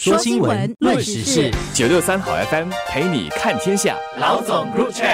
说新闻，论时事，九六三好 FM 陪你看天下。老总入场。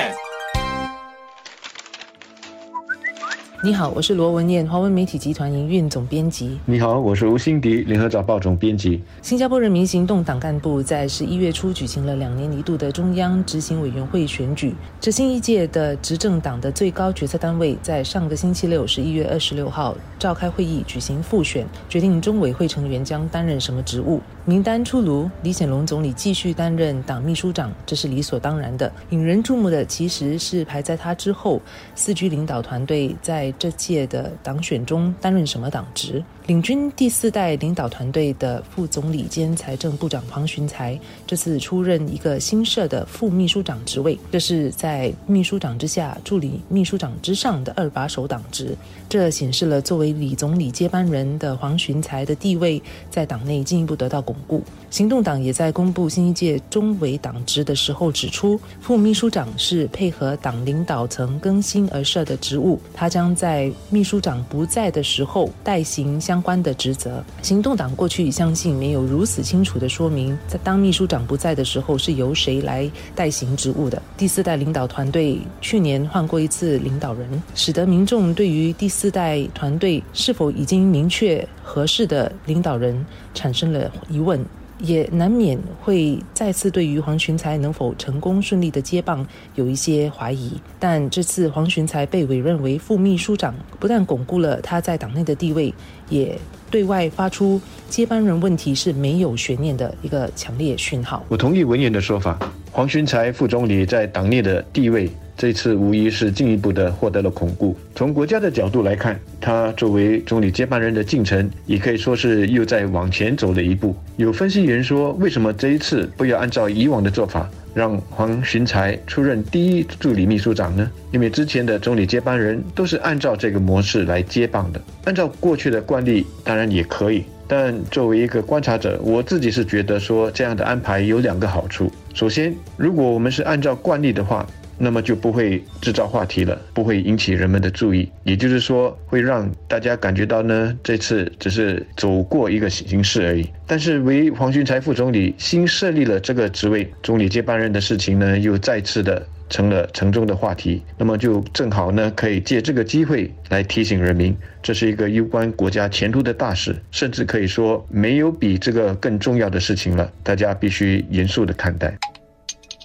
你好，我是罗文燕，华文媒体集团营运总编辑。你好，我是吴欣迪，联合早报总编辑。新加坡人民行动党干部在十一月初举行了两年一度的中央执行委员会选举，这新一届的执政党的最高决策单位在上个星期六，十一月二十六号召开会议，举行复选，决定中委会成员将担任什么职务。名单出炉，李显龙总理继续担任党秘书长，这是理所当然的。引人注目的其实是排在他之后，四居领导团队在这届的党选中担任什么党职。领军第四代领导团队的副总理兼财政部长黄循才，这次出任一个新设的副秘书长职位，这是在秘书长之下、助理秘书长之上的二把手党职。这显示了作为李总理接班人的黄循才的地位在党内进一步得到巩固。行动党也在公布新一届中委党职的时候指出，副秘书长是配合党领导层更新而设的职务，他将在在秘书长不在的时候代行相。相关的职责，行动党过去相信没有如此清楚的说明，在当秘书长不在的时候是由谁来代行职务的。第四代领导团队去年换过一次领导人，使得民众对于第四代团队是否已经明确合适的领导人产生了疑问。也难免会再次对于黄循才能否成功顺利的接棒有一些怀疑，但这次黄循才被委任为副秘书长，不但巩固了他在党内的地位，也对外发出接班人问题是没有悬念的一个强烈讯号。我同意文言的说法，黄循才副总理在党内的地位。这次无疑是进一步的获得了巩固。从国家的角度来看，他作为总理接班人的进程，也可以说是又在往前走了一步。有分析员说，为什么这一次不要按照以往的做法，让黄循才出任第一助理秘书长呢？因为之前的总理接班人都是按照这个模式来接棒的。按照过去的惯例，当然也可以。但作为一个观察者，我自己是觉得说，这样的安排有两个好处。首先，如果我们是按照惯例的话，那么就不会制造话题了，不会引起人们的注意，也就是说会让大家感觉到呢，这次只是走过一个形式而已。但是为黄循才副总理新设立了这个职位，总理接班人的事情呢，又再次的成了沉重的话题。那么就正好呢，可以借这个机会来提醒人民，这是一个攸关国家前途的大事，甚至可以说没有比这个更重要的事情了。大家必须严肃的看待。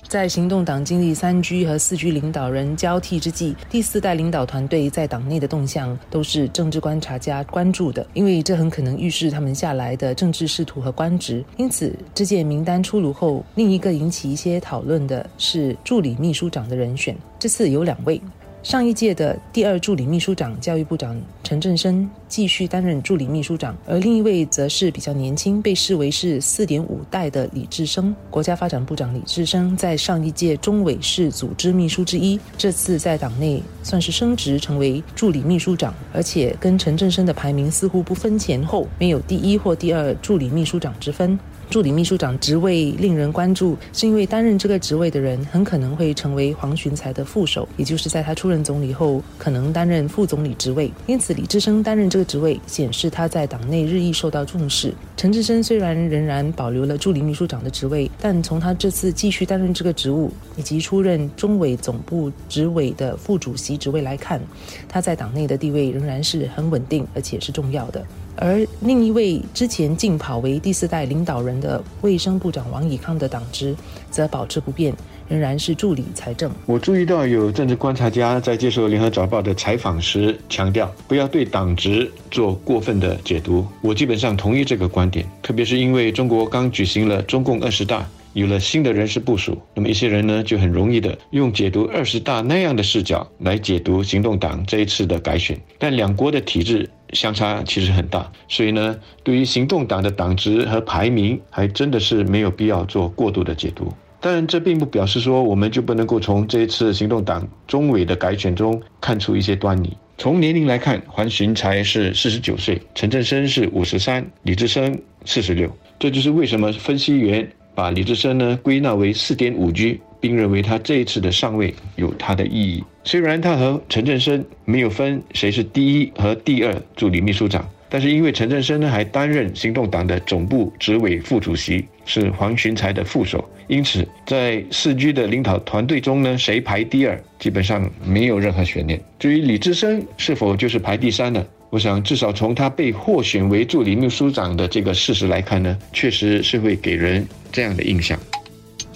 在行动党经历三居和四居领导人交替之际，第四代领导团队在党内的动向都是政治观察家关注的，因为这很可能预示他们下来的政治仕途和官职。因此，这届名单出炉后，另一个引起一些讨论的是助理秘书长的人选，这次有两位。上一届的第二助理秘书长教育部长陈振声继续担任助理秘书长，而另一位则是比较年轻，被视为是四点五代的李志生。国家发展部长李志生在上一届中委是组织秘书之一，这次在党内算是升职成为助理秘书长，而且跟陈振声的排名似乎不分前后，没有第一或第二助理秘书长之分。助理秘书长职位令人关注，是因为担任这个职位的人很可能会成为黄循才的副手，也就是在他出任总理后，可能担任副总理职位。因此，李志生担任这个职位，显示他在党内日益受到重视。陈志生虽然仍然保留了助理秘书长的职位，但从他这次继续担任这个职务，以及出任中委总部执委的副主席职位来看，他在党内的地位仍然是很稳定，而且是重要的。而另一位之前竞跑为第四代领导人的卫生部长王以康的党职，则保持不变，仍然是助理财政。我注意到有政治观察家在接受联合早报的采访时强调，不要对党职做过分的解读。我基本上同意这个观点，特别是因为中国刚举行了中共二十大。有了新的人事部署，那么一些人呢就很容易的用解读二十大那样的视角来解读行动党这一次的改选。但两国的体制相差其实很大，所以呢，对于行动党的党职和排名，还真的是没有必要做过度的解读。当然，这并不表示说我们就不能够从这一次行动党中委的改选中看出一些端倪。从年龄来看，黄循才是四十九岁，陈振声是五十三，李志生四十六。这就是为什么分析员。把李志生呢归纳为四点五 G，并认为他这一次的上位有他的意义。虽然他和陈振声没有分谁是第一和第二助理秘书长，但是因为陈振声呢还担任行动党的总部执委副主席，是黄循才的副手，因此在四居的领导团队中呢，谁排第二，基本上没有任何悬念。至于李志生是否就是排第三呢？我想，至少从他被获选为助理秘书长的这个事实来看呢，确实是会给人这样的印象。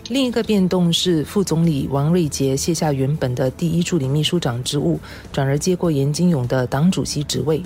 另一个变动是，副总理王瑞杰卸下原本的第一助理秘书长职务，转而接过严金勇的党主席职位。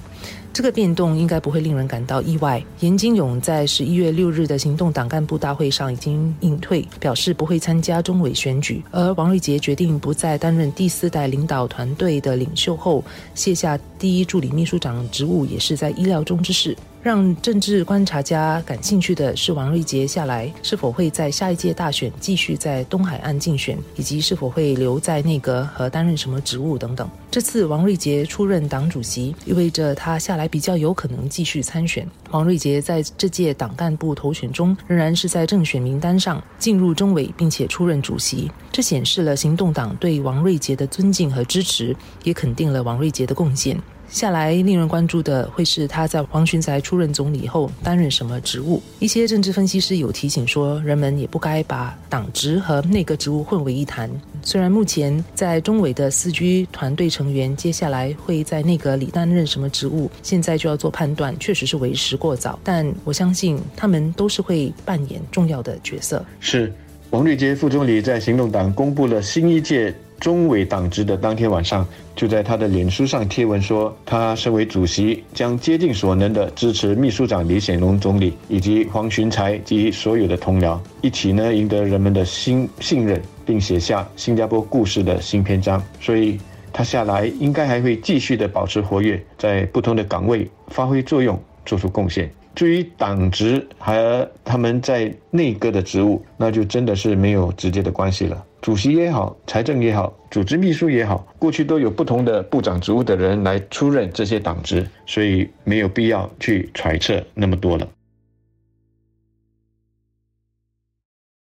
这个变动应该不会令人感到意外。严金勇在十一月六日的行动党干部大会上已经隐退，表示不会参加中委选举。而王瑞杰决定不再担任第四代领导团队的领袖后，卸下第一助理秘书长职务，也是在意料中之事。让政治观察家感兴趣的是，王瑞杰下来是否会在下一届大选继续在东海岸竞选，以及是否会留在内阁和担任什么职务等等。这次王瑞杰出任党主席，意味着他下来比较有可能继续参选。王瑞杰在这届党干部投选中仍然是在正选名单上进入中委，并且出任主席，这显示了行动党对王瑞杰的尊敬和支持，也肯定了王瑞杰的贡献。下来令人关注的会是他在黄循才出任总理后担任什么职务。一些政治分析师有提醒说，人们也不该把党职和内阁职务混为一谈。虽然目前在中委的四居团队成员接下来会在内阁里担任什么职务，现在就要做判断，确实是为时过早。但我相信他们都是会扮演重要的角色。是王瑞杰副总理在行动党公布了新一届。中委党职的当天晚上，就在他的脸书上贴文说，他身为主席，将竭尽所能的支持秘书长李显龙总理以及黄循才及所有的同僚，一起呢赢得人们的新信任，并写下新加坡故事的新篇章。所以，他下来应该还会继续的保持活跃，在不同的岗位发挥作用，做出贡献。至于党职和他们在内阁的职务，那就真的是没有直接的关系了。主席也好，财政也好，组织秘书也好，过去都有不同的部长职务的人来出任这些党职，所以没有必要去揣测那么多了。